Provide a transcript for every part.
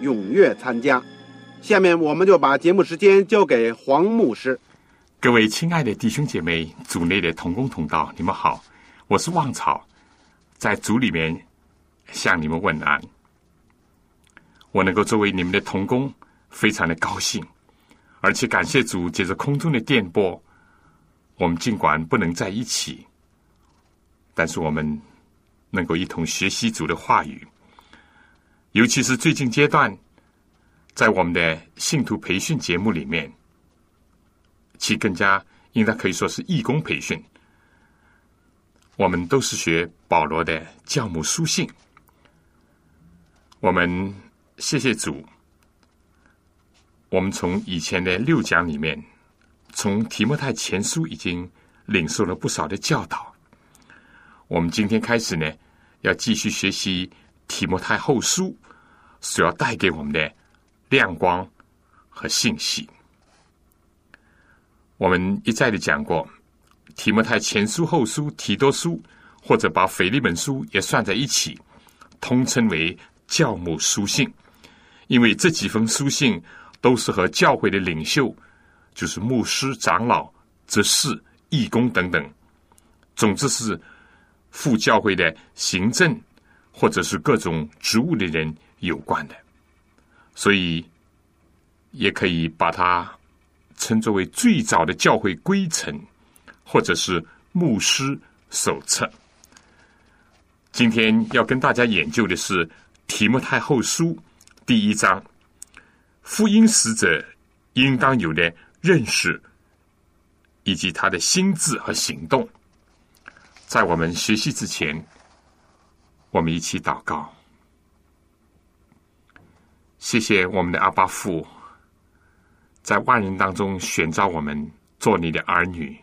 踊跃参加。下面我们就把节目时间交给黄牧师。各位亲爱的弟兄姐妹、组内的同工同道，你们好，我是旺草，在组里面向你们问安。我能够作为你们的同工，非常的高兴，而且感谢主借着空中的电波。我们尽管不能在一起，但是我们能够一同学习主的话语。尤其是最近阶段，在我们的信徒培训节目里面，其更加应该可以说是义工培训。我们都是学保罗的教母书信。我们谢谢主，我们从以前的六讲里面。从提摩太前书已经领受了不少的教导，我们今天开始呢，要继续学习提摩太后书所要带给我们的亮光和信息。我们一再的讲过，提摩太前书、后书、提多书，或者把腓利本书也算在一起，通称为教母书信，因为这几封书信都是和教会的领袖。就是牧师、长老、执事、义工等等，总之是副教会的行政或者是各种职务的人有关的，所以也可以把它称作为最早的教会规程，或者是牧师手册。今天要跟大家研究的是《提摩太后书》第一章，福音使者应当有的。认识以及他的心智和行动，在我们学习之前，我们一起祷告。谢谢我们的阿巴父，在万人当中选召我们做你的儿女，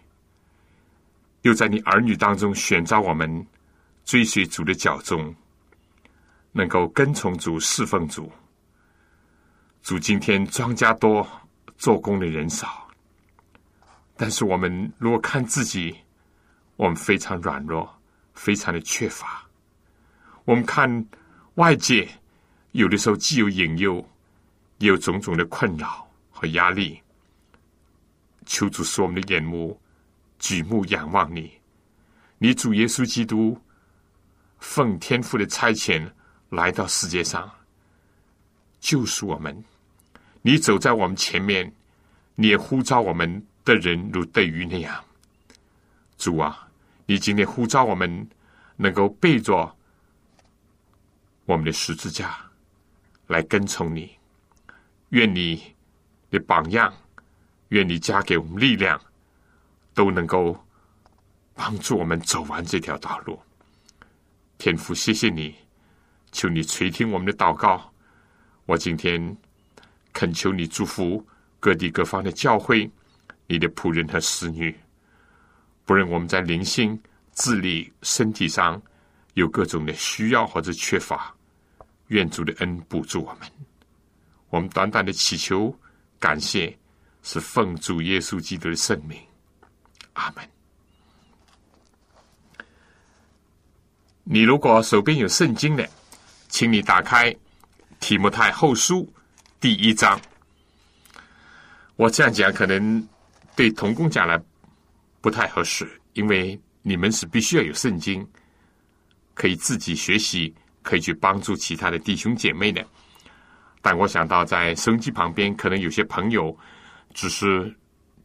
又在你儿女当中选召我们追随主的脚踪，能够跟从主、侍奉主。主今天庄稼多。做工的人少，但是我们如果看自己，我们非常软弱，非常的缺乏。我们看外界，有的时候既有引诱，也有种种的困扰和压力。求主使我们的眼目举目仰望你，你主耶稣基督奉天父的差遣来到世界上，救赎我们。你走在我们前面，你也呼召我们的人如对鱼那样。主啊，你今天呼召我们能够背着我们的十字架来跟从你。愿你的榜样，愿你加给我们力量，都能够帮助我们走完这条道路。天父，谢谢你，求你垂听我们的祷告。我今天。恳求你祝福各地各方的教会，你的仆人和使女。不论我们在灵性、智力、身体上有各种的需要或者缺乏，愿主的恩补助我们。我们短短的祈求、感谢，是奉主耶稣基督的圣名。阿门。你如果手边有圣经的，请你打开提摩太后书。第一章，我这样讲可能对童工讲来不太合适，因为你们是必须要有圣经，可以自己学习，可以去帮助其他的弟兄姐妹的。但我想到在收音机旁边，可能有些朋友只是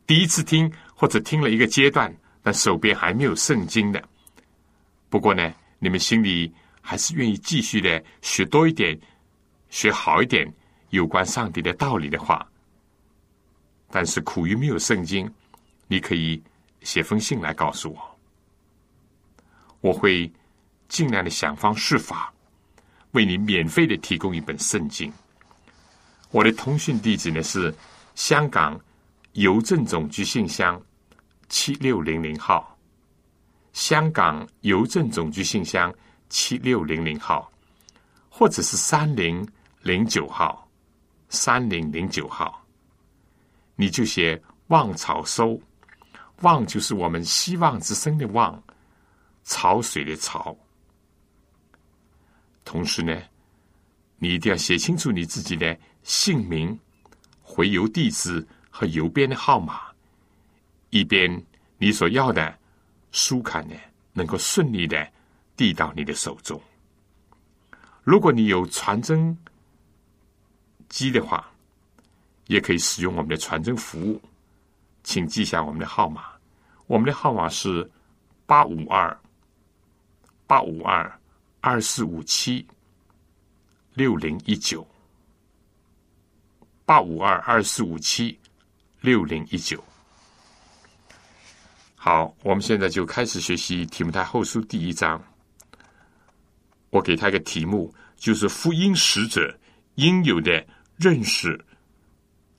第一次听，或者听了一个阶段，但手边还没有圣经的。不过呢，你们心里还是愿意继续的学多一点，学好一点有关上帝的道理的话，但是苦于没有圣经，你可以写封信来告诉我，我会尽量的想方设法为你免费的提供一本圣经。我的通讯地址呢是香港邮政总局信箱七六零零号，香港邮政总局信箱七六零零号，或者是三零零九号，三零零九号，你就写望潮收，望就是我们希望之声的望，潮水的潮，同时呢，你一定要写清楚你自己的。姓名、回邮地址和邮编的号码，以便你所要的书刊呢，能够顺利的递到你的手中。如果你有传真机的话，也可以使用我们的传真服务，请记下我们的号码。我们的号码是八五二八五二二四五七六零一九。八五二二四五七六零一九，好，我们现在就开始学习提摩太后书第一章。我给他一个题目，就是福音使者应有的认识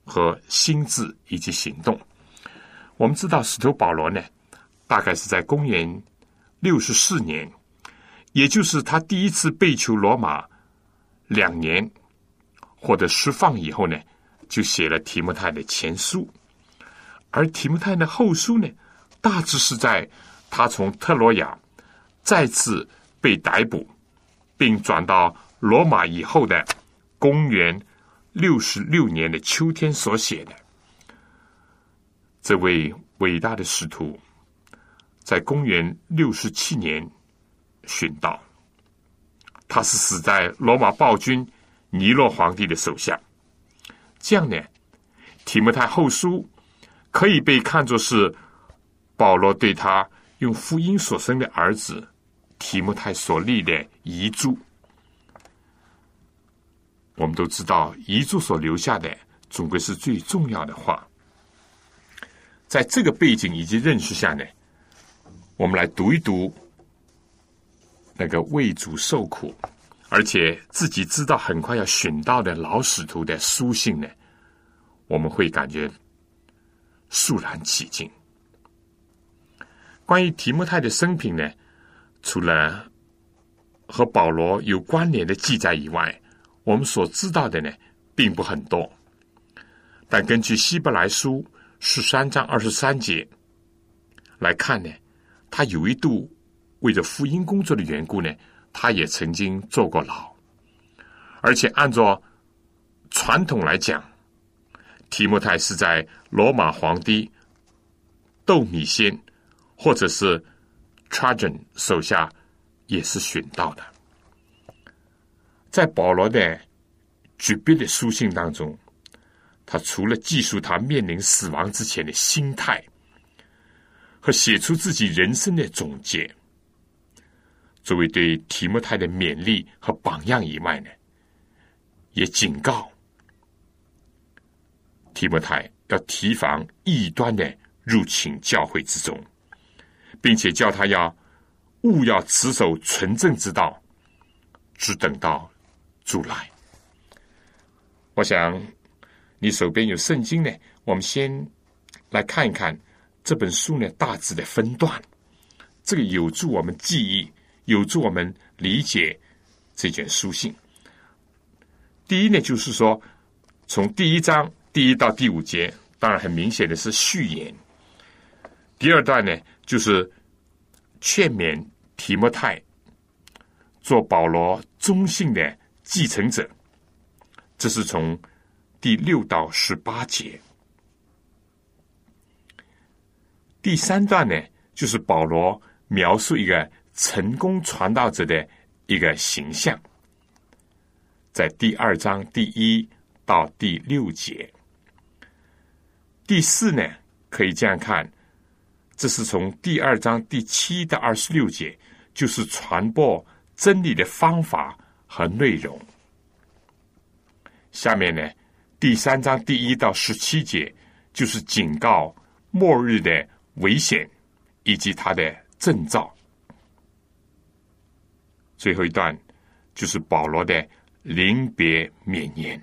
和心智以及行动。我们知道，使徒保罗呢，大概是在公元六十四年，也就是他第一次被囚罗马两年获得释放以后呢。就写了提摩太的前书，而提摩太的后书呢，大致是在他从特罗亚再次被逮捕，并转到罗马以后的公元六十六年的秋天所写的。这位伟大的使徒，在公元六十七年殉道，他是死在罗马暴君尼洛皇帝的手下。这样呢，提摩太后书可以被看作是保罗对他用福音所生的儿子提摩太所立的遗嘱。我们都知道，遗嘱所留下的总归是最重要的话。在这个背景以及认识下呢，我们来读一读那个为主受苦。而且自己知道很快要寻到的老使徒的书信呢，我们会感觉肃然起敬。关于提摩太的生平呢，除了和保罗有关联的记载以外，我们所知道的呢并不很多。但根据希伯来书十三章二十三节来看呢，他有一度为着福音工作的缘故呢。他也曾经坐过牢，而且按照传统来讲，提摩太是在罗马皇帝窦米先或者是 Trajan 手下也是寻到的。在保罗的绝笔的书信当中，他除了记述他面临死亡之前的心态和写出自己人生的总结。作为对提摩太的勉励和榜样以外呢，也警告提摩太要提防异端的入侵教会之中，并且叫他要勿要持守纯正之道，只等到主来。我想你手边有圣经呢，我们先来看一看这本书呢大致的分段，这个有助我们记忆。有助我们理解这卷书信。第一呢，就是说，从第一章第一到第五节，当然很明显的是序言。第二段呢，就是劝勉提摩太做保罗忠信的继承者，这是从第六到十八节。第三段呢，就是保罗描述一个。成功传道者的一个形象，在第二章第一到第六节。第四呢，可以这样看，这是从第二章第七到二十六节，就是传播真理的方法和内容。下面呢，第三章第一到十七节，就是警告末日的危险以及它的征兆。最后一段就是保罗的临别勉言，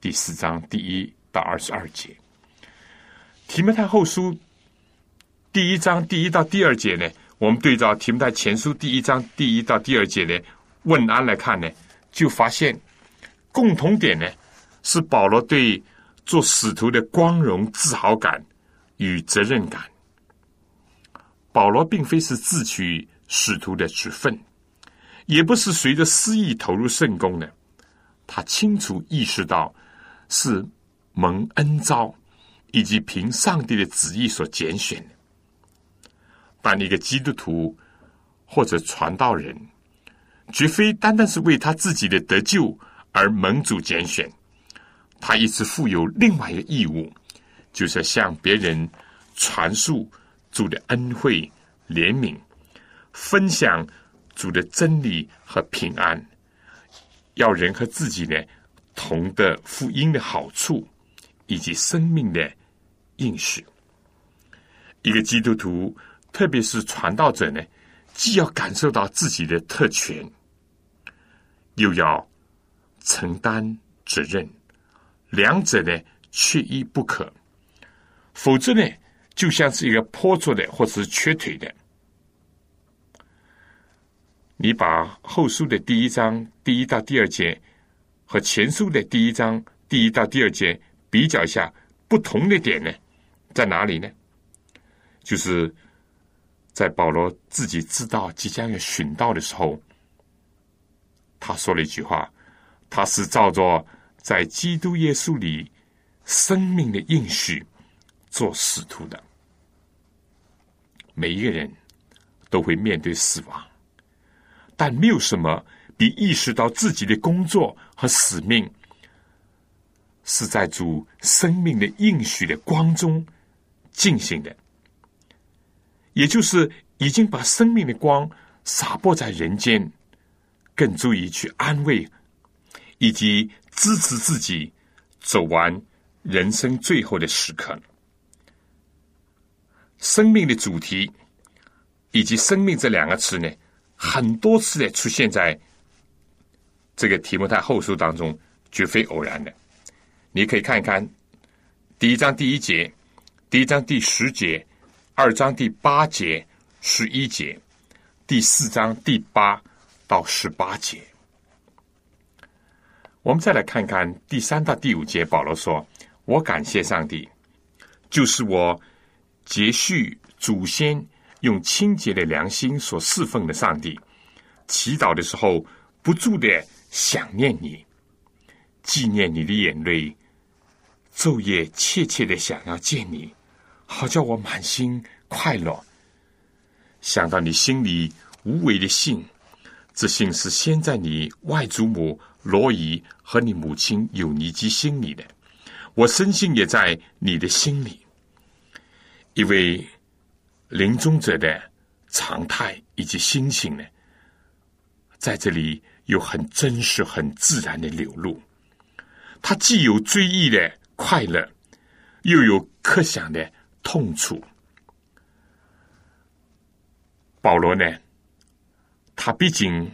第四章第一到二十二节。提摩太后书第一章第一到第二节呢，我们对照提摩太前书第一章第一到第二节的问安来看呢，就发现共同点呢是保罗对做使徒的光荣自豪感与责任感。保罗并非是自取使徒的职分。也不是随着私意投入圣功的，他清楚意识到是蒙恩召，以及凭上帝的旨意所拣选的。当一个基督徒或者传道人，绝非单单是为他自己的得救而蒙主拣选，他一直负有另外一个义务，就是向别人传述主的恩惠、怜悯，分享。主的真理和平安，要人和自己呢同的福音的好处，以及生命的应许。一个基督徒，特别是传道者呢，既要感受到自己的特权，又要承担责任，两者呢缺一不可。否则呢，就像是一个破着的，或是缺腿的。你把后书的第一章第一到第二节和前书的第一章第一到第二节比较一下，不同的点呢，在哪里呢？就是在保罗自己知道即将要寻到的时候，他说了一句话：“他是照着在基督耶稣里生命的应许做使徒的。每一个人都会面对死亡。”但没有什么比意识到自己的工作和使命是在主生命的应许的光中进行的，也就是已经把生命的光洒播在人间，更足以去安慰以及支持自己走完人生最后的时刻。生命的主题以及“生命”这两个词呢？很多次的出现在这个题目太后书当中，绝非偶然的。你可以看一看第一章第一节、第一章第十节、二章第八节、十一节、第四章第八到十八节。我们再来看看第三到第五节，保罗说：“我感谢上帝，就是我接续祖先。”用清洁的良心所侍奉的上帝，祈祷的时候不住的想念你，纪念你的眼泪，昼夜切切的想要见你，好叫我满心快乐。想到你心里无为的信，这信是先在你外祖母罗伊和你母亲有尼基心里的，我深信也在你的心里，因为。临终者的常态以及心情呢，在这里有很真实、很自然的流露。他既有追忆的快乐，又有刻想的痛楚。保罗呢，他毕竟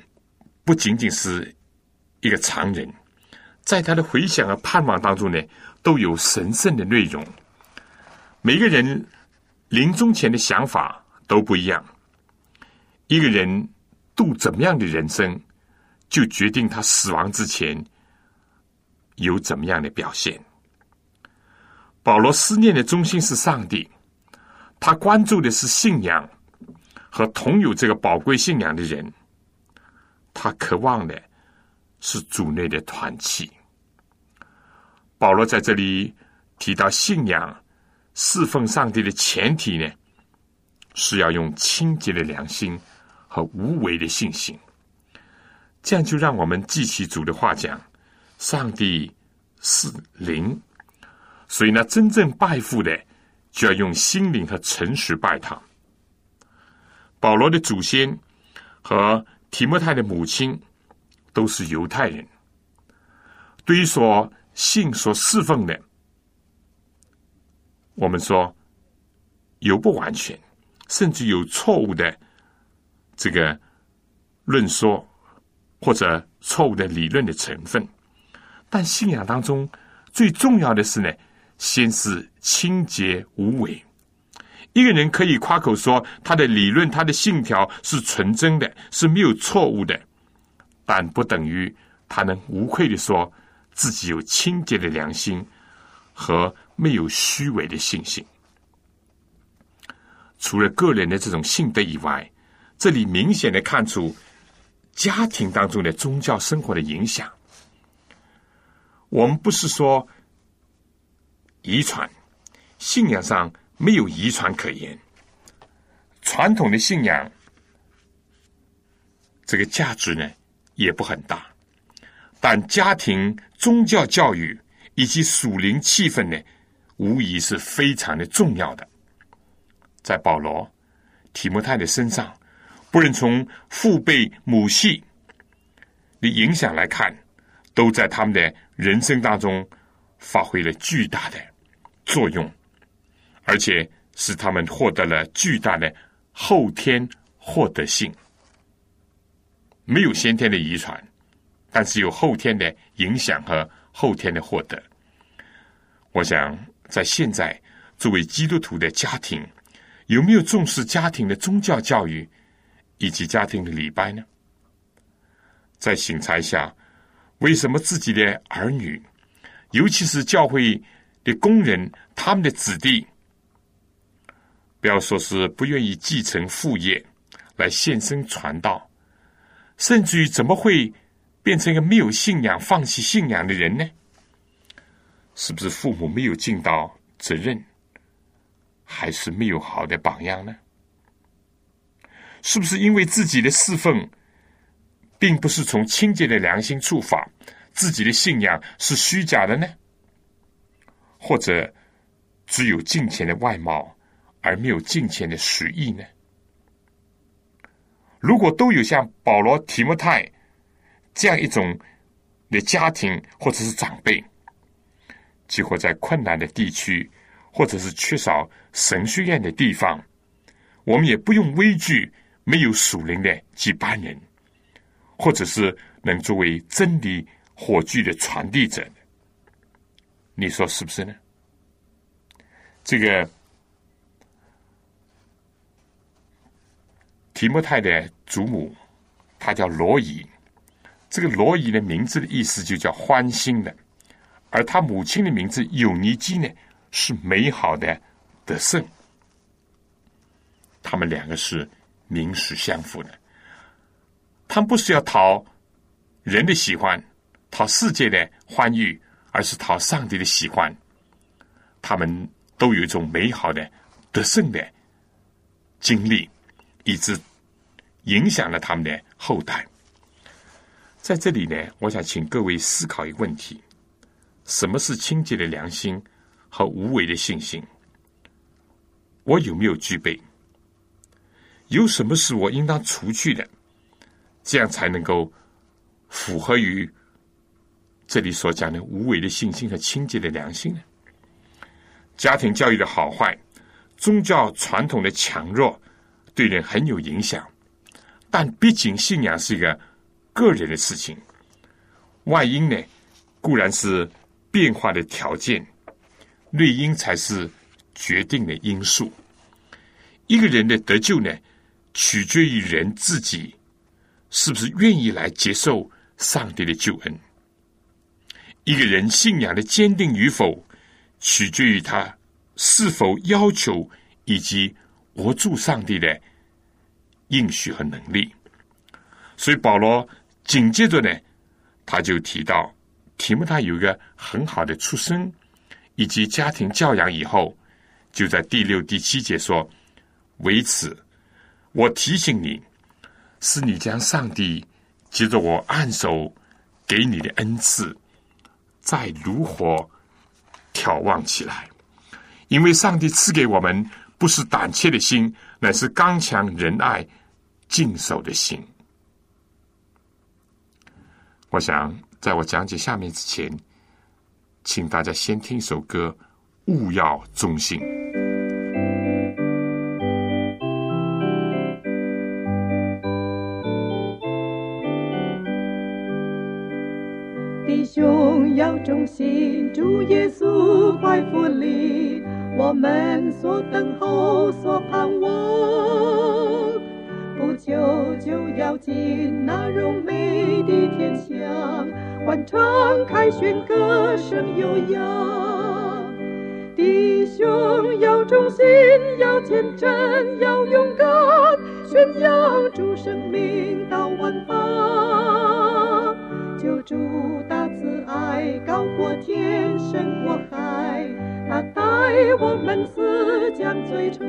不仅仅是一个常人，在他的回想和盼望当中呢，都有神圣的内容。每个人。临终前的想法都不一样。一个人度怎么样的人生，就决定他死亡之前有怎么样的表现。保罗思念的中心是上帝，他关注的是信仰和同有这个宝贵信仰的人，他渴望的是主内的团契。保罗在这里提到信仰。侍奉上帝的前提呢，是要用清洁的良心和无为的信心。这样就让我们记起主的话讲：上帝是灵，所以呢，真正拜父的就要用心灵和诚实拜他。保罗的祖先和提摩太的母亲都是犹太人，对于所信所侍奉的，我们说有不完全，甚至有错误的这个论说或者错误的理论的成分。但信仰当中最重要的是呢，先是清洁无伪。一个人可以夸口说他的理论、他的信条是纯真的，是没有错误的，但不等于他能无愧的说自己有清洁的良心和没有虚伪的信心。除了个人的这种信德以外，这里明显的看出家庭当中的宗教生活的影响。我们不是说遗传信仰上。没有遗传可言，传统的信仰这个价值呢也不很大，但家庭宗教教育以及属灵气氛呢，无疑是非常的重要的。在保罗、提摩太的身上，不论从父辈母系的影响来看，都在他们的人生当中发挥了巨大的作用。而且使他们获得了巨大的后天获得性，没有先天的遗传，但是有后天的影响和后天的获得。我想，在现在作为基督徒的家庭，有没有重视家庭的宗教教育以及家庭的礼拜呢？在醒察一下，为什么自己的儿女，尤其是教会的工人，他们的子弟？不要说是不愿意继承父业来献身传道，甚至于怎么会变成一个没有信仰、放弃信仰的人呢？是不是父母没有尽到责任，还是没有好的榜样呢？是不是因为自己的侍奉并不是从清洁的良心出发，自己的信仰是虚假的呢？或者只有金钱的外貌？而没有金钱的实意呢？如果都有像保罗、提摩太这样一种的家庭或者是长辈，几乎在困难的地区或者是缺少神学院的地方，我们也不用畏惧没有属灵的几班人，或者是能作为真理火炬的传递者你说是不是呢？这个。提摩太的祖母，她叫罗伊。这个罗伊的名字的意思就叫欢欣的，而他母亲的名字有尼基呢，是美好的得胜。他们两个是名实相符的。他们不是要讨人的喜欢，讨世界的欢愉，而是讨上帝的喜欢。他们都有一种美好的得胜的经历。以致影响了他们的后代。在这里呢，我想请各位思考一个问题：什么是清洁的良心和无为的信心？我有没有具备？有什么是我应当除去的？这样才能够符合于这里所讲的无为的信心和清洁的良心呢？家庭教育的好坏，宗教传统的强弱。对人很有影响，但毕竟信仰是一个个人的事情。外因呢，固然是变化的条件，内因才是决定的因素。一个人的得救呢，取决于人自己是不是愿意来接受上帝的救恩。一个人信仰的坚定与否，取决于他是否要求以及。握住上帝的应许和能力，所以保罗紧接着呢，他就提到提摩太有一个很好的出身以及家庭教养，以后就在第六、第七节说：“为此，我提醒你，是你将上帝接着我按手给你的恩赐，再如何眺望起来，因为上帝赐给我们不是胆怯的心，乃是刚强仁爱、敬守的心。我想，在我讲解下面之前，请大家先听一首歌，《勿要忠心》。弟兄要忠心，主耶稣怀福里，我们所等候、所盼望。不久就要进那荣美的天乡，欢唱凯旋歌声悠扬。弟兄要忠心，要坚贞，要勇敢，宣扬主生命到万方。救主大慈爱，高过天，深过海，他带我们死将最长。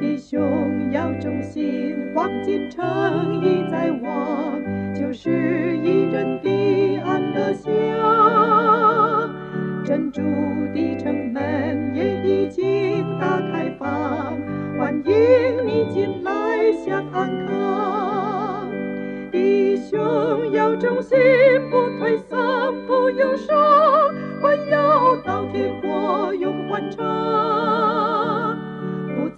弟兄要忠心，黄金城已在望，就是一人的安乐乡。珍珠的城门也已经打开放，欢迎你进来享安康。弟兄要忠心，不退缩，不忧伤，欢要到天国永欢唱。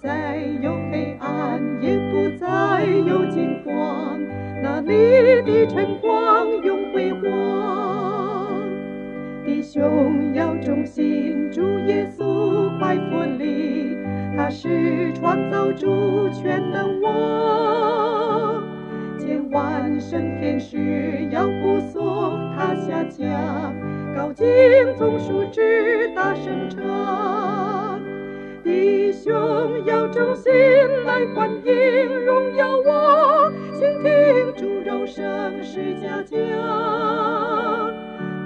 再有黑暗，也不再有惊慌，那里的晨光永辉煌。弟兄要忠心，主耶稣快脱离，他是创造主全能王。千万圣天使要护送他下降，高敬总数之大声唱。弟兄要忠心来欢迎荣耀我，倾听主肉声是家家。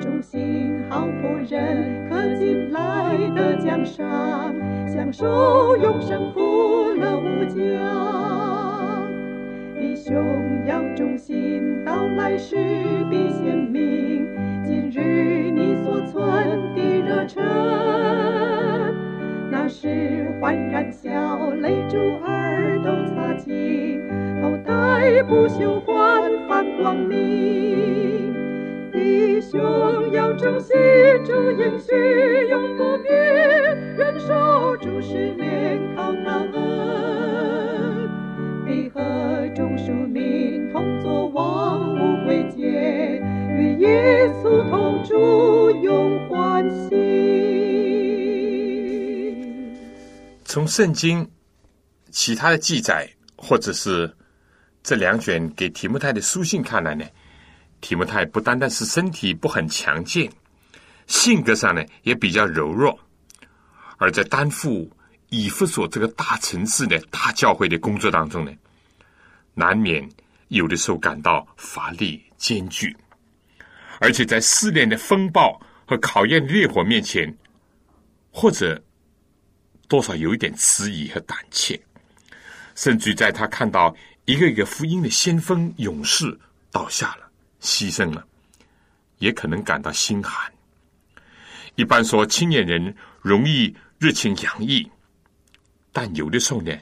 忠心好仆人可进来的奖赏，享受永生福乐无疆。弟兄要忠心，到来时必显明。今日你所存的热忱，那时焕然笑泪珠儿都擦净，头戴不朽焕发光明。弟兄要忠心，主应许永不变，忍受主试炼靠他恩，必和众庶民同作王无贵节，与耶稣同住从圣经其他的记载，或者是这两卷给提摩太的书信看来呢，提摩太不单单是身体不很强健，性格上呢也比较柔弱，而在担负以弗所这个大城市的大教会的工作当中呢，难免有的时候感到乏力艰巨，而且在试炼的风暴和考验的烈火面前，或者多少有一点迟疑和胆怯，甚至在他看到一个一个福音的先锋勇士倒下了、牺牲了，也可能感到心寒。一般说，青年人容易热情洋溢，但有的时候呢，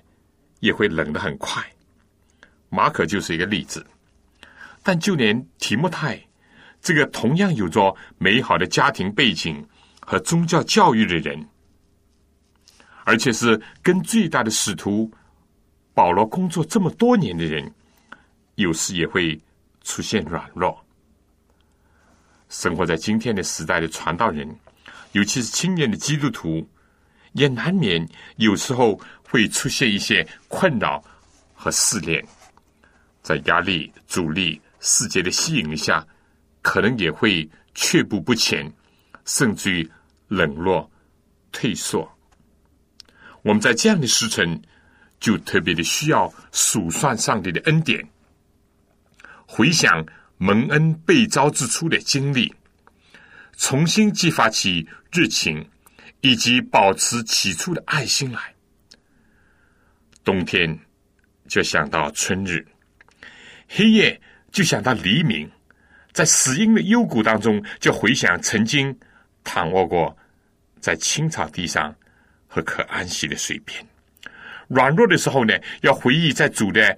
也会冷得很快。马可就是一个例子。但就连提莫泰这个同样有着美好的家庭背景和宗教教育的人，而且是跟最大的使徒保罗工作这么多年的人，有时也会出现软弱。生活在今天的时代的传道人，尤其是青年的基督徒，也难免有时候会出现一些困扰和试炼，在压力、阻力、世界的吸引下，可能也会却步不前，甚至于冷落、退缩。我们在这样的时辰，就特别的需要数算上帝的恩典，回想蒙恩被招之初的经历，重新激发起热情，以及保持起初的爱心来。冬天就想到春日，黑夜就想到黎明，在死荫的幽谷当中，就回想曾经躺卧过在青草地上和可安息的水边。软弱的时候呢，要回忆在主的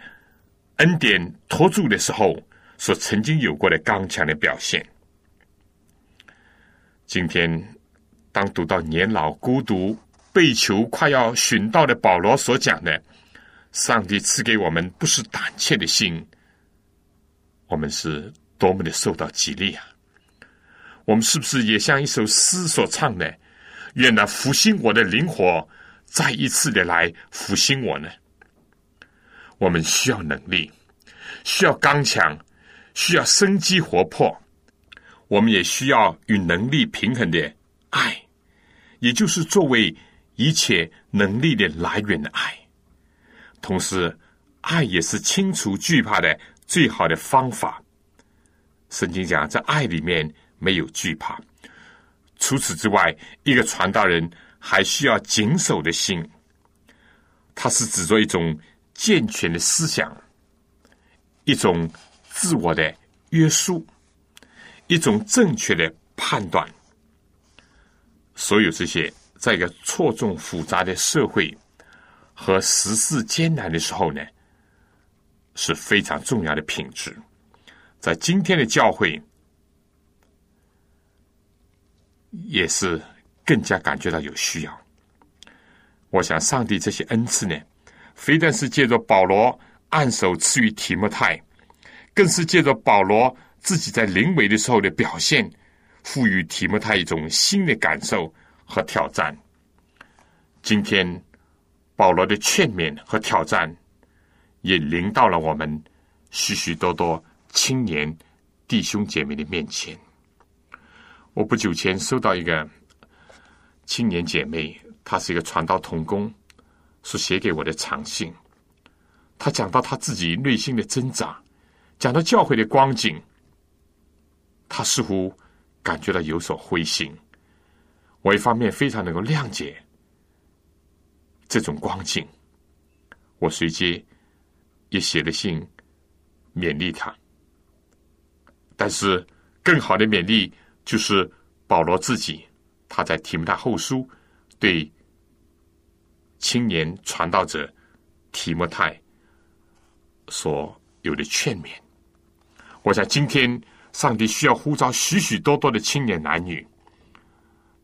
恩典托住的时候所曾经有过的刚强的表现。今天，当读到年老孤独、被囚、快要寻到的保罗所讲的，上帝赐给我们不是胆怯的心，我们是多么的受到激励啊！我们是不是也像一首诗所唱的：“愿那复兴我的灵火，再一次的来复兴我呢？”我们需要能力，需要刚强，需要生机活泼。我们也需要与能力平衡的爱，也就是作为一切能力的来源的爱。同时，爱也是清除惧怕的最好的方法。圣经讲，在爱里面没有惧怕。除此之外，一个传道人还需要谨守的心。它是指着一种健全的思想，一种自我的约束。一种正确的判断，所有这些，在一个错综复杂的社会和时事艰难的时候呢，是非常重要的品质。在今天的教会，也是更加感觉到有需要。我想，上帝这些恩赐呢，非但是借着保罗按手赐予提摩太，更是借着保罗。自己在临危的时候的表现，赋予提摩太一种新的感受和挑战。今天，保罗的劝勉和挑战，也临到了我们许许多多青年弟兄姐妹的面前。我不久前收到一个青年姐妹，她是一个传道童工，是写给我的长信。她讲到她自己内心的挣扎，讲到教会的光景。他似乎感觉到有所灰心，我一方面非常能够谅解这种光景，我随即也写了信勉励他。但是更好的勉励就是保罗自己，他在提摩太后书对青年传道者提摩太所有的劝勉。我想今天。上帝需要呼召许许多多的青年男女，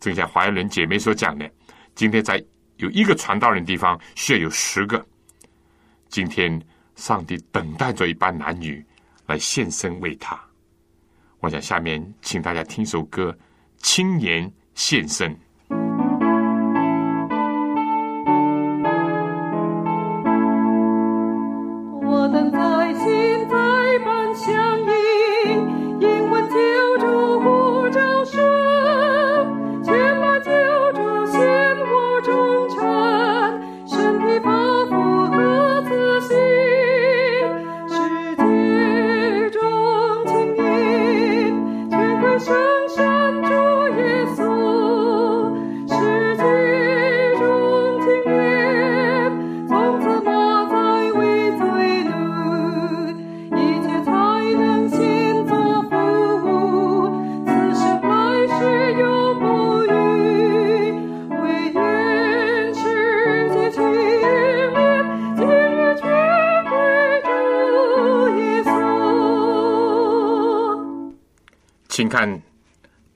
正像华人姐妹所讲的，今天在有一个传道人地方，需要有十个。今天上帝等待着一班男女来献身为他。我想下面请大家听首歌《青年献身》。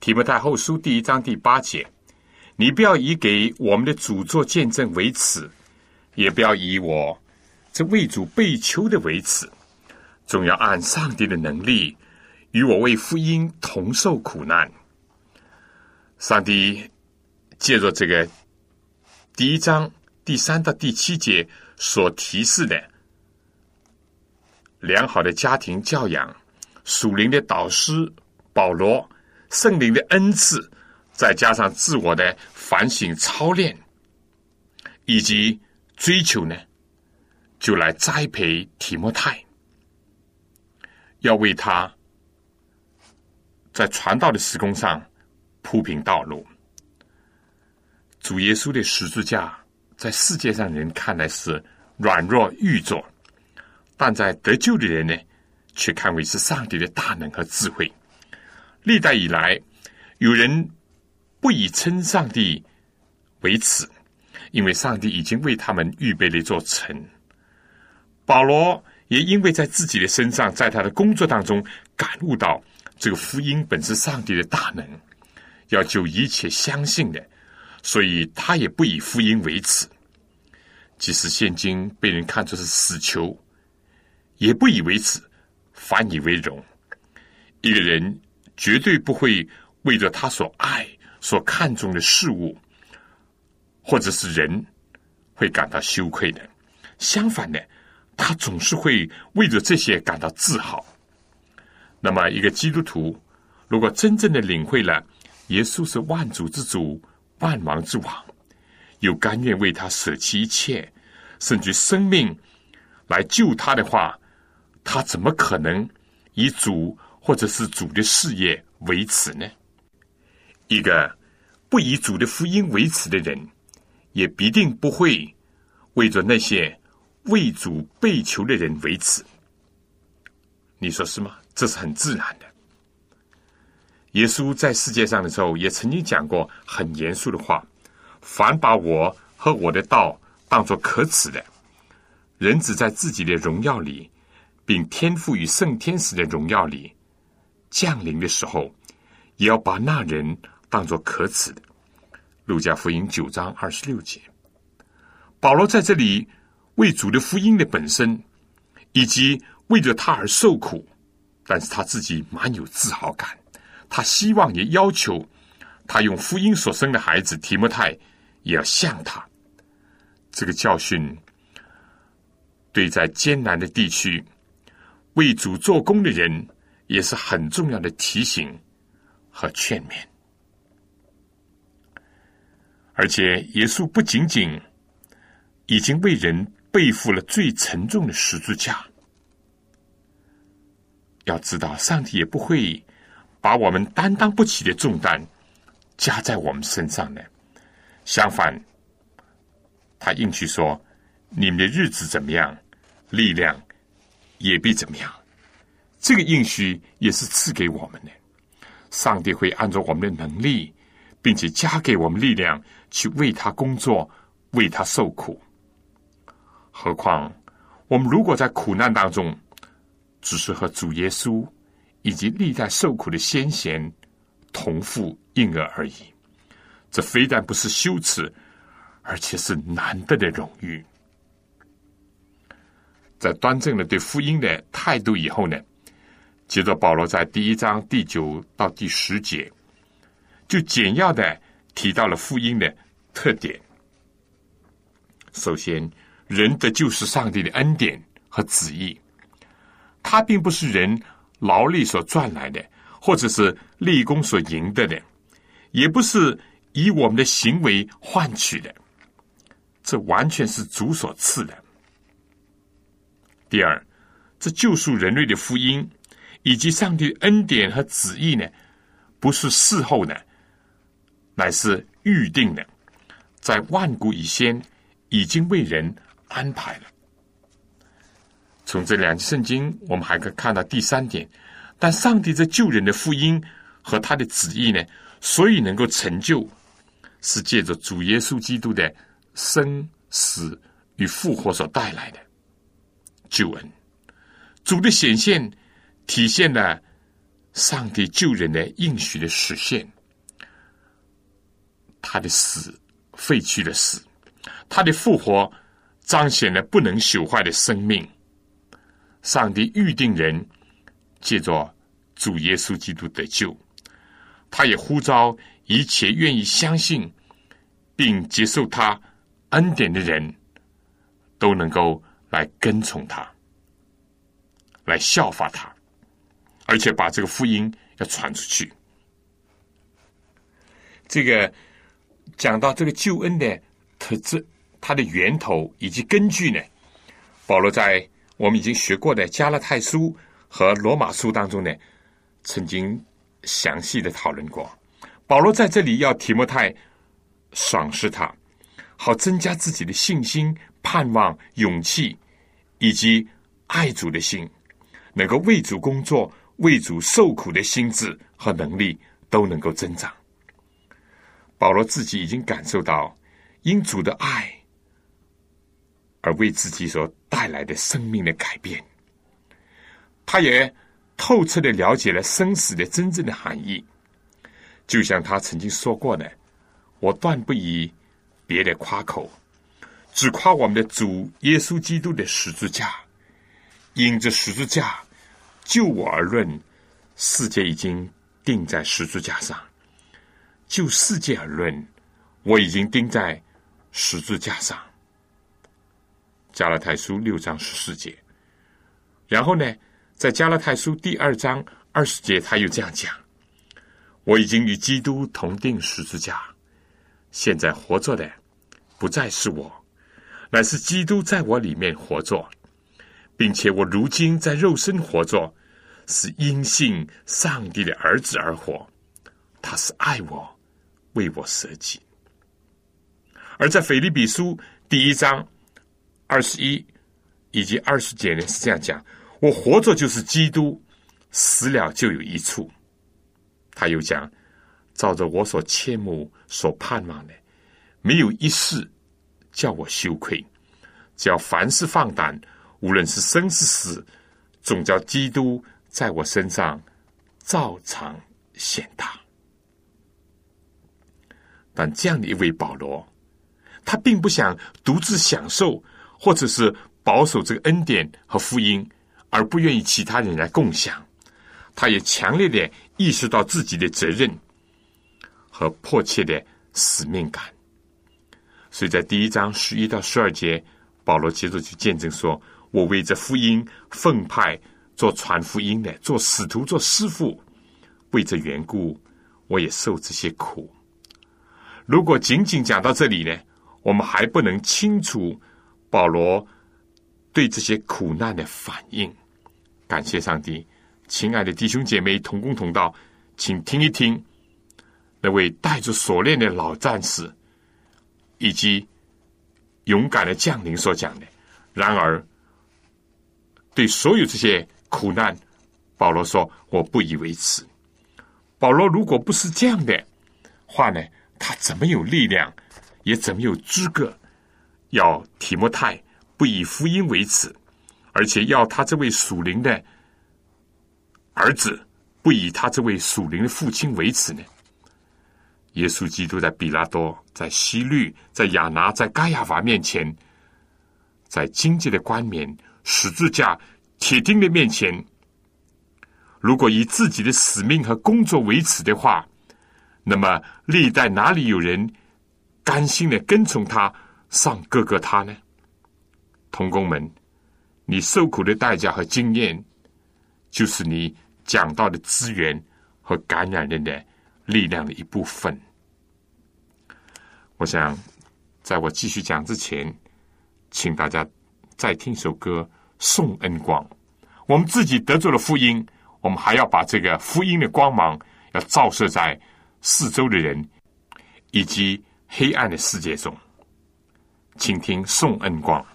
提摩太后书第一章第八节，你不要以给我们的主做见证为耻，也不要以我这为主被囚的为耻，总要按上帝的能力与我为福音同受苦难。上帝借着这个第一章第三到第七节所提示的良好的家庭教养、属灵的导师。保罗圣灵的恩赐，再加上自我的反省操练，以及追求呢，就来栽培提摩太，要为他在传道的时空上铺平道路。主耶稣的十字架，在世界上人看来是软弱愚拙，但在得救的人呢，却看为是上帝的大能和智慧。历代以来，有人不以称上帝为耻，因为上帝已经为他们预备了一座城。保罗也因为在自己的身上，在他的工作当中感悟到这个福音本是上帝的大能，要救一切相信的，所以他也不以福音为耻。即使现今被人看作是死囚，也不以为耻，反以为荣。一个人绝对不会为着他所爱、所看重的事物，或者是人，会感到羞愧的。相反的，他总是会为着这些感到自豪。那么，一个基督徒如果真正的领会了耶稣是万主之主、万王之王。又甘愿为他舍弃一切，甚至生命来救他的话，他怎么可能以主或者是主的事业为耻呢？一个不以主的福音为耻的人，也必定不会为着那些为主被求的人为耻。你说是吗？这是很自然的。耶稣在世界上的时候，也曾经讲过很严肃的话。凡把我和我的道当作可耻的，人只在自己的荣耀里，并天赋与圣天使的荣耀里降临的时候，也要把那人当作可耻的。路加福音九章二十六节，保罗在这里为主的福音的本身，以及为着他而受苦，但是他自己蛮有自豪感，他希望也要求他用福音所生的孩子提摩太。也要像他，这个教训对在艰难的地区为主做工的人也是很重要的提醒和劝勉。而且，耶稣不仅仅已经为人背负了最沉重的十字架，要知道，上帝也不会把我们担当不起的重担加在我们身上的。相反，他应许说：“你们的日子怎么样，力量也必怎么样。”这个应许也是赐给我们的。上帝会按照我们的能力，并且加给我们力量，去为他工作，为他受苦。何况，我们如果在苦难当中，只是和主耶稣以及历代受苦的先贤同父婴儿而已。这非但不是羞耻，而且是难得的荣誉。在端正了对福音的态度以后呢，接着保罗在第一章第九到第十节，就简要的提到了福音的特点。首先，人的就是上帝的恩典和旨意，它并不是人劳力所赚来的，或者是立功所赢得的，也不是。以我们的行为换取的，这完全是主所赐的。第二，这救赎人类的福音，以及上帝恩典和旨意呢，不是事后的，乃是预定的，在万古以先已经为人安排了。从这两圣经，我们还可以看到第三点：但上帝这救人的福音和他的旨意呢，所以能够成就。是借着主耶稣基督的生死与复活所带来的救恩，主的显现体现了上帝救人的应许的实现。他的死废去了死，他的复活彰显了不能朽坏的生命。上帝预定人借着主耶稣基督得救，他也呼召一切愿意相信。并接受他恩典的人，都能够来跟从他，来效法他，而且把这个福音要传出去。这个讲到这个救恩的特质，它的源头以及根据呢？保罗在我们已经学过的加拉太书和罗马书当中呢，曾经详细的讨论过。保罗在这里要提摩太。赏识他，好增加自己的信心、盼望、勇气，以及爱主的心，能够为主工作、为主受苦的心智和能力都能够增长。保罗自己已经感受到因主的爱而为自己所带来的生命的改变，他也透彻的了解了生死的真正的含义。就像他曾经说过的：“我断不以别的夸口，只夸我们的主耶稣基督的十字架。因着十字架，就我而论，世界已经钉在十字架上；就世界而论，我已经钉在十字架上。”加拉太书六章十四节。然后呢，在加拉太书第二章二十节，他又这样讲。我已经与基督同定十字架，现在活着的不再是我，乃是基督在我里面活着，并且我如今在肉身活着，是因信上帝的儿子而活。他是爱我，为我舍己。而在腓立比书第一章二十一以及二十节呢，是这样讲：我活着就是基督，死了就有一处。他又讲：“照着我所切慕、所盼望的，没有一事叫我羞愧。只要凡事放胆，无论是生是死，总叫基督在我身上照常显大。”但这样的一位保罗，他并不想独自享受，或者是保守这个恩典和福音，而不愿意其他人来共享。他也强烈的。意识到自己的责任和迫切的使命感，所以在第一章十一到十二节，保罗接着去见证说：“我为这福音奉派做传福音的，做使徒，做师傅，为这缘故，我也受这些苦。”如果仅仅讲到这里呢，我们还不能清楚保罗对这些苦难的反应。感谢上帝。亲爱的弟兄姐妹、同工同道，请听一听那位带着锁链的老战士以及勇敢的将领所讲的。然而，对所有这些苦难，保罗说：“我不以为耻。”保罗如果不是这样的话呢，他怎么有力量，也怎么有资格要提摩太不以福音为耻，而且要他这位属灵的？儿子不以他这位属灵的父亲为耻呢？耶稣基督在比拉多、在希律、在亚拿、在盖亚法面前，在经济的冠冕、十字架、铁钉的面前，如果以自己的使命和工作为耻的话，那么历代哪里有人甘心的跟从他上各个他呢？童工们，你受苦的代价和经验，就是你。讲到的资源和感染人的力量的一部分。我想，在我继续讲之前，请大家再听首歌《送恩光》。我们自己得罪了福音，我们还要把这个福音的光芒要照射在四周的人以及黑暗的世界中。请听《宋恩光》。送恩光，送恩光，送恩光。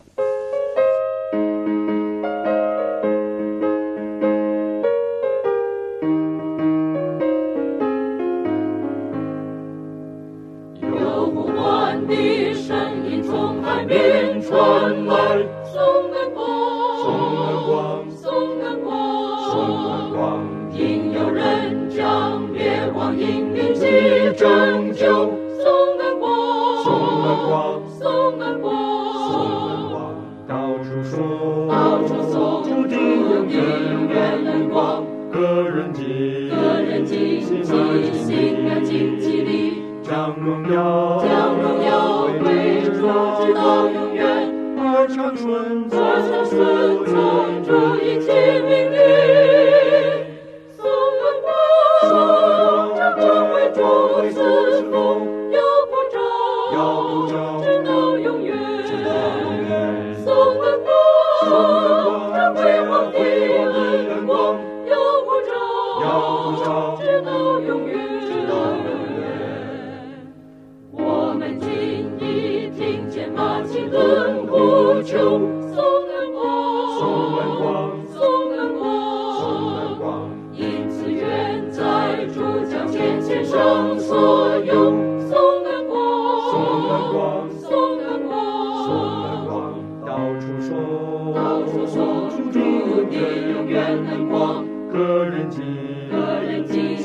人经，个人惊奇，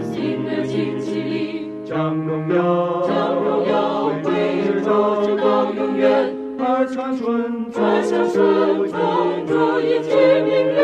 新的惊奇里，将荣耀，将荣耀归直主，到直到永远。而传顺传下顺传主一切命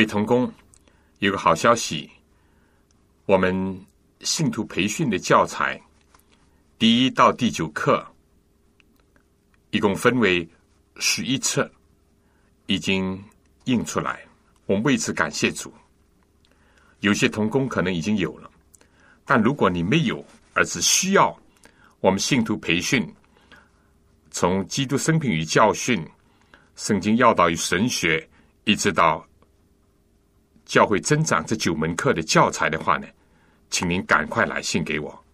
位同工，有个好消息，我们信徒培训的教材第一到第九课，一共分为十一册，已经印出来。我们为此感谢主。有些同工可能已经有了，但如果你没有，而是需要我们信徒培训，从基督生平与教训、圣经要导与神学，一直到教会增长这九门课的教材的话呢，请您赶快来信给我，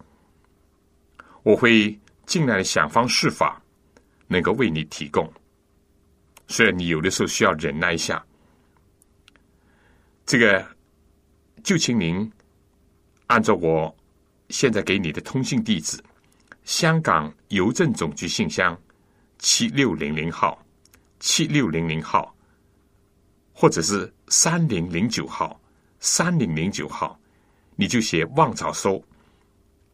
我会尽量的想方设法，能够为你提供。虽然你有的时候需要忍耐一下，这个就请您按照我现在给你的通信地址，香港邮政总局信箱七六零零号，七六零零号。或者是三零零九号、三零零九号，你就写“望草收”，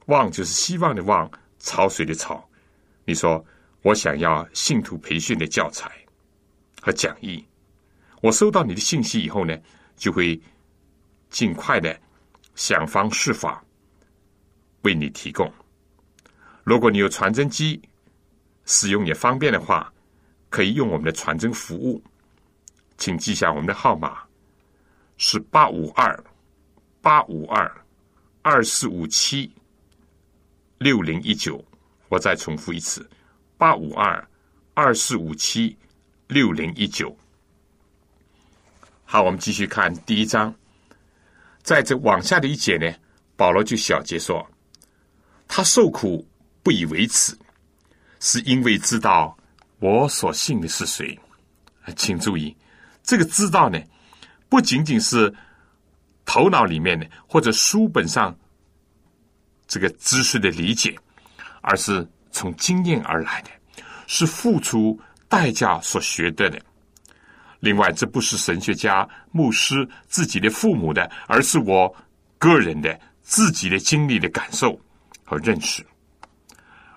望就是希望的望，潮水的潮。你说我想要信徒培训的教材和讲义，我收到你的信息以后呢，就会尽快的想方设法为你提供。如果你有传真机，使用也方便的话，可以用我们的传真服务。请记下我们的号码是八五二八五二二四五七六零一九。我再重复一次：八五二二四五七六零一九。好，我们继续看第一章。在这往下的一节呢，保罗就小结说：“他受苦不以为耻，是因为知道我所信的是谁。”请注意。这个知道呢，不仅仅是头脑里面的或者书本上这个知识的理解，而是从经验而来的，是付出代价所学得的。另外，这不是神学家、牧师自己的父母的，而是我个人的自己的经历的感受和认识。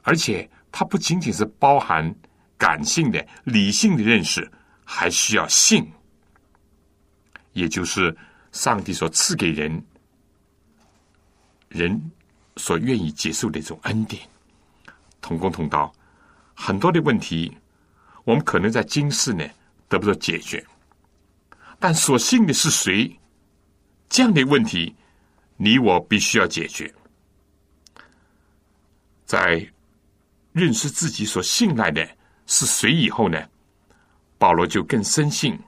而且，它不仅仅是包含感性的、理性的认识，还需要信。也就是上帝所赐给人人所愿意接受的一种恩典，同工同道，很多的问题，我们可能在今世呢得不到解决，但所信的是谁，这样的问题，你我必须要解决。在认识自己所信赖的是谁以后呢，保罗就更深信。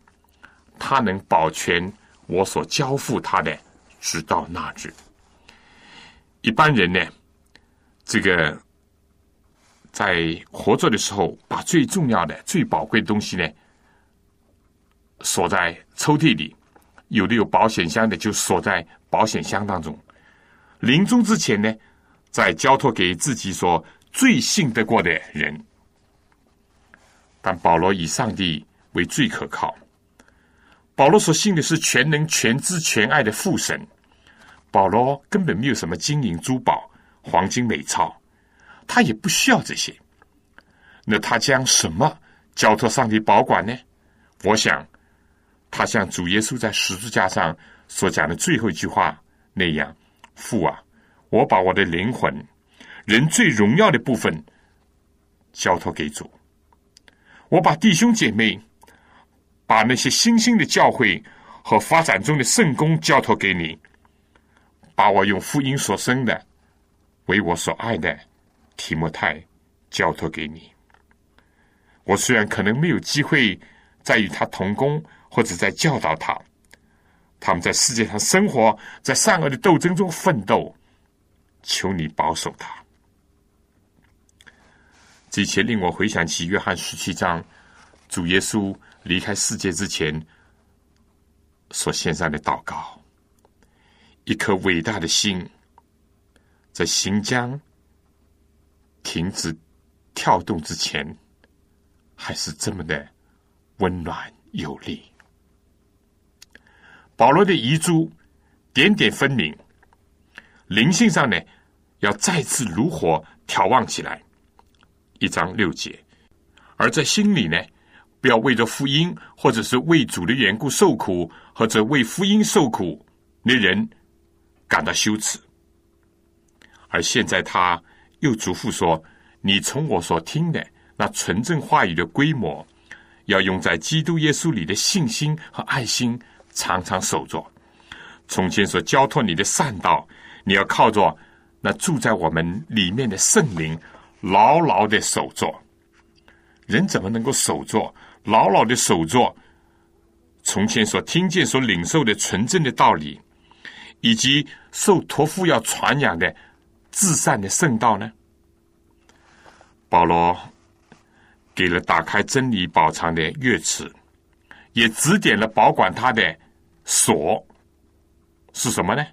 他能保全我所交付他的，直到那日。一般人呢，这个在活着的时候，把最重要的、最宝贵的东西呢，锁在抽屉里，有的有保险箱的就锁在保险箱当中。临终之前呢，再交托给自己所最信得过的人。但保罗以上帝为最可靠。保罗所信的是全能、全知、全爱的父神。保罗根本没有什么金银珠宝、黄金美钞，他也不需要这些。那他将什么交托上帝保管呢？我想，他像主耶稣在十字架上所讲的最后一句话那样：“父啊，我把我的灵魂，人最荣耀的部分，交托给主。我把弟兄姐妹，把那些新兴的教会和发展中的圣公交托给你。”把我用福音所生的，为我所爱的提摩太交托给你。我虽然可能没有机会再与他同工，或者在教导他，他们在世界上生活在善恶的斗争中奋斗，求你保守他。这一切令我回想起约翰十七章，主耶稣离开世界之前所献上的祷告。一颗伟大的心，在行将停止跳动之前，还是这么的温暖有力。保罗的遗珠点点分明，灵性上呢，要再次如火眺望起来。一章六节，而在心里呢，不要为着福音，或者是为主的缘故受苦，或者为福音受苦那人。感到羞耻，而现在他又嘱咐说：“你从我所听的那纯正话语的规模，要用在基督耶稣里的信心和爱心，常常守着。从前所交托你的善道，你要靠着那住在我们里面的圣灵，牢牢的守着。人怎么能够守着，牢牢的守着从前所听见、所领受的纯正的道理？”以及受托付要传扬的至善的圣道呢？保罗给了打开真理宝藏的钥匙，也指点了保管他的锁是什么呢？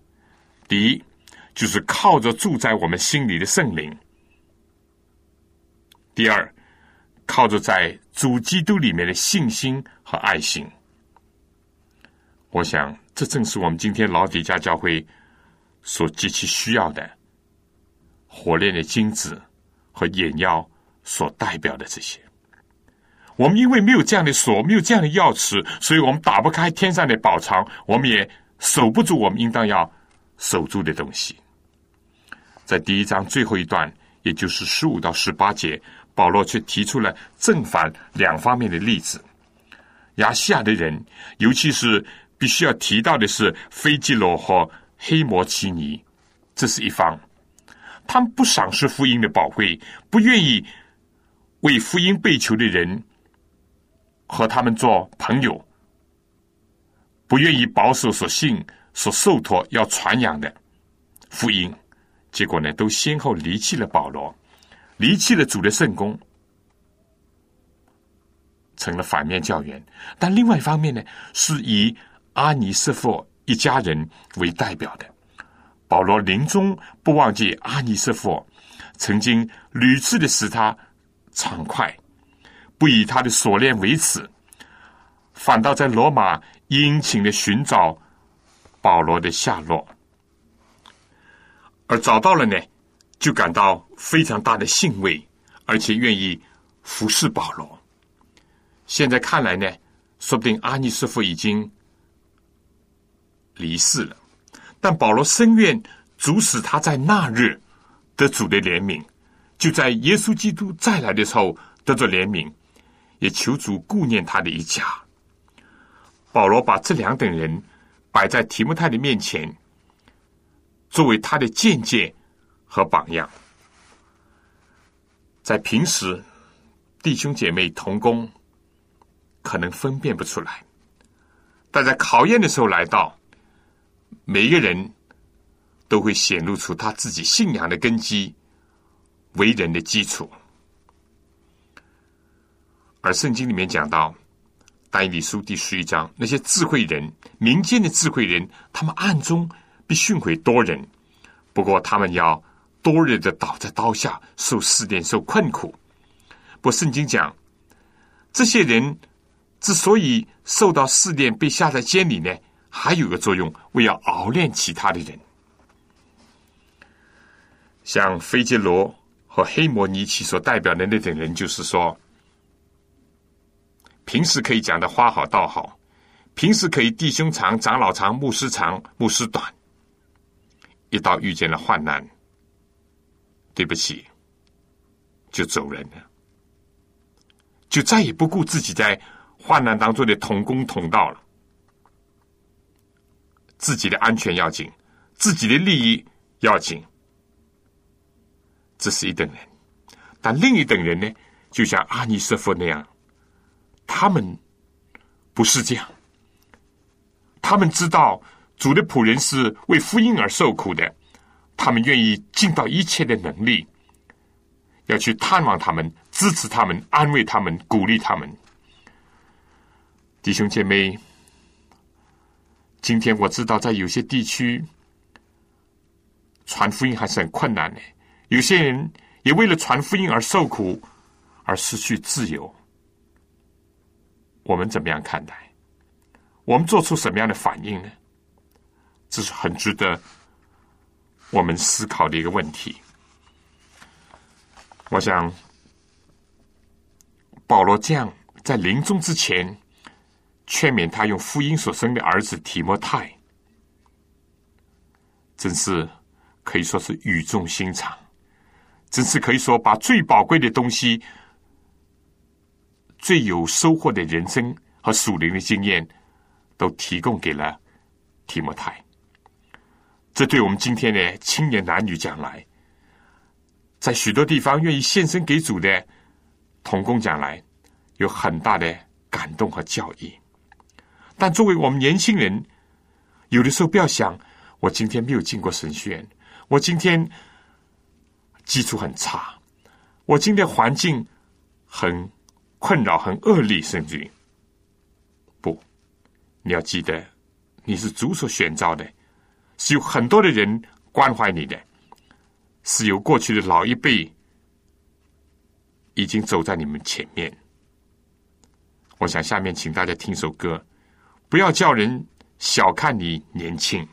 第一，就是靠着住在我们心里的圣灵；第二，靠着在主基督里面的信心和爱心。我想。这正是我们今天老底家教会所极其需要的火炼的金子和眼药所代表的这些。我们因为没有这样的锁，没有这样的钥匙，所以我们打不开天上的宝藏，我们也守不住我们应当要守住的东西。在第一章最后一段，也就是十五到十八节，保罗却提出了正反两方面的例子。亚细亚的人，尤其是。必须要提到的是，菲基罗和黑摩奇尼，这是一方，他们不赏识福音的宝贵，不愿意为福音被求的人和他们做朋友，不愿意保守所信、所受托要传扬的福音，结果呢，都先后离弃了保罗，离弃了主的圣功。成了反面教员。但另外一方面呢，是以。阿尼斯佛一家人为代表的保罗临终不忘记阿尼斯佛曾经屡次的使他畅快，不以他的锁链为耻，反倒在罗马殷勤的寻找保罗的下落，而找到了呢，就感到非常大的欣慰，而且愿意服侍保罗。现在看来呢，说不定阿尼斯佛已经。离世了，但保罗深愿主使他在那日得主的怜悯，就在耶稣基督再来的时候得着怜悯，也求主顾念他的一家。保罗把这两等人摆在提摩太的面前，作为他的见解和榜样。在平时，弟兄姐妹同工可能分辨不出来，但在考验的时候来到。每一个人都会显露出他自己信仰的根基、为人的基础。而圣经里面讲到，但以理书第十一章，那些智慧人、民间的智慧人，他们暗中必训诲多人，不过他们要多日的倒在刀下，受试炼、受困苦。不，圣经讲，这些人之所以受到试炼，被下在监里呢，还有个作用，为要熬练其他的人。像菲杰罗和黑摩尼奇所代表的那等人，就是说，平时可以讲的花好道好，平时可以弟兄长、长老长、牧师长、牧师短，一到遇见了患难，对不起，就走人了，就再也不顾自己在患难当中的同工同道了，自己的安全要紧，自己的利益要紧。这是一等人，但另一等人呢，就像阿尼瑟夫那样，他们不是这样。他们知道主的仆人是为福音而受苦的，他们愿意尽到一切的能力，要去探望他们、支持他们、安慰他们、鼓励他们。弟兄姐妹，今天我知道在有些地区传福音还是很困难的。有些人也为了传福音而受苦，而失去自由。我们怎么样看待？我们做出什么样的反应呢？这是很值得我们思考的一个问题。我想，保罗将在临终之前劝勉他用福音所生的儿子提摩太，真是可以说是语重心长。真是可以说，把最宝贵的东西、最有收获的人生和属灵的经验，都提供给了提摩太。这对我们今天的青年男女讲来，在许多地方愿意献身给主的童工讲来，有很大的感动和教益。但作为我们年轻人，有的时候不要想，我今天没有进过神学院，我今天。基础很差，我今天环境很困扰、很恶劣，甚至于不，你要记得，你是主所选召的，是有很多的人关怀你的，是有过去的老一辈已经走在你们前面。我想下面请大家听首歌，不要叫人小看你年轻。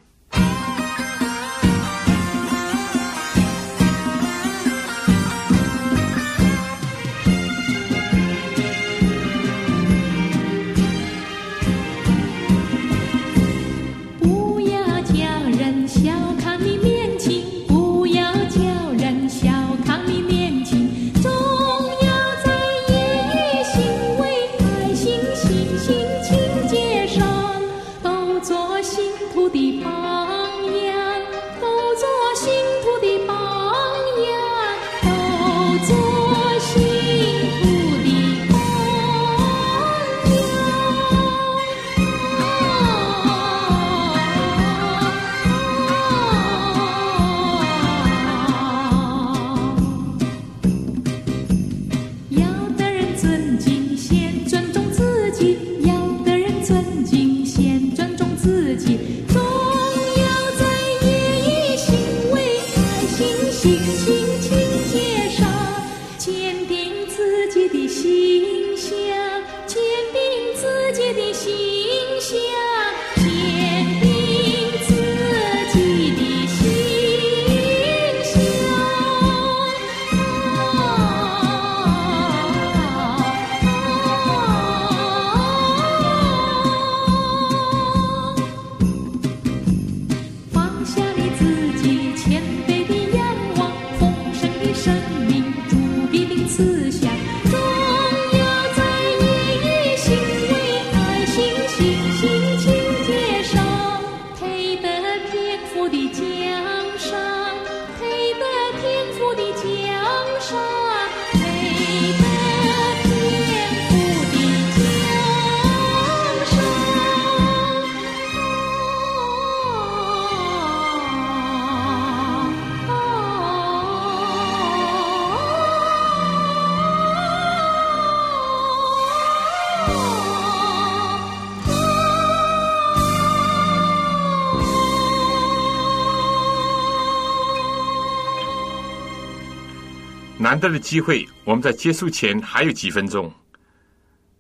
难得的机会，我们在结束前还有几分钟，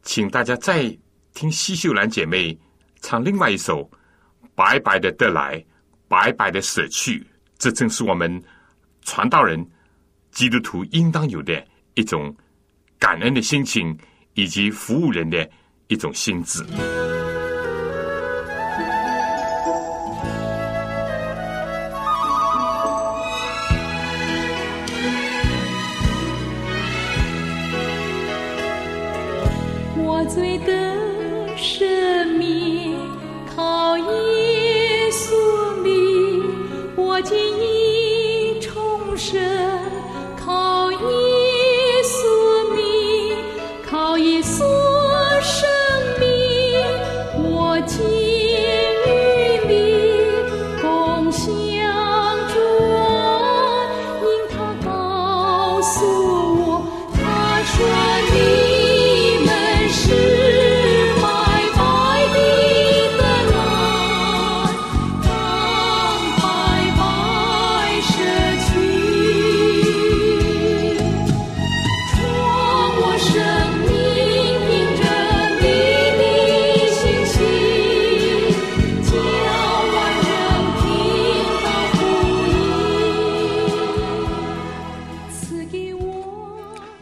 请大家再听西秀兰姐妹唱另外一首《白白的得来，白白的舍去》，这正是我们传道人、基督徒应当有的一种感恩的心情，以及服务人的一种心智。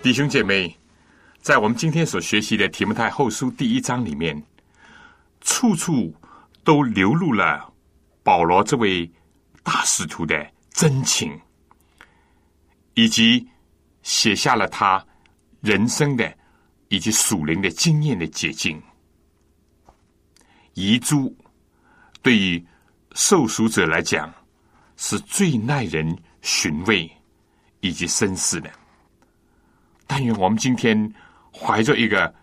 弟兄姐妹，在我们今天所学习的提摩太后书第一章里面，处处都流露了保罗这位大使徒的真情，以及写下了他人生的以及属灵的经验的结晶。遗珠对于受赎者来讲，是最耐人寻味以及深思的。但愿我们今天怀着一个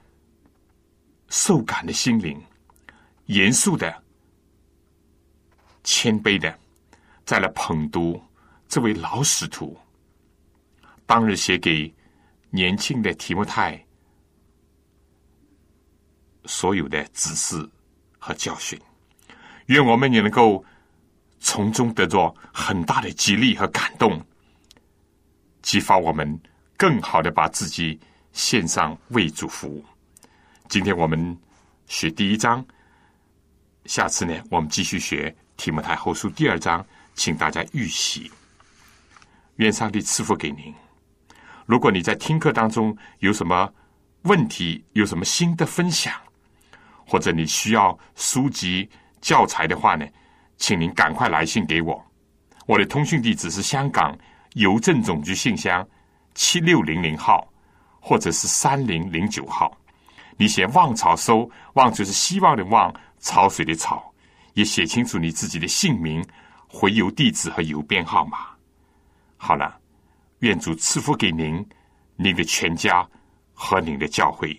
受感的心灵，严肃的、谦卑的，再来捧读这位老使徒当日写给年轻的提摩太所有的指示和教训。愿我们也能够从中得着很大的激励和感动，激发我们更好的把自己献上为主服务。今天我们学第一章，下次呢，我们继续学提摩太后书第二章，请大家预习。愿上帝赐福给您。如果你在听课当中有什么问题，有什么新的分享，或者你需要书籍教材的话呢，请您赶快来信给我。我的通讯地址是香港邮政总局信箱七六零零号，或者是三零零九号。你写“望潮收”，“望”就是希望的“望”，潮水的“潮”，也写清楚你自己的姓名、回邮地址和邮编号码。好了，愿主赐福给您、您的全家和您的教会。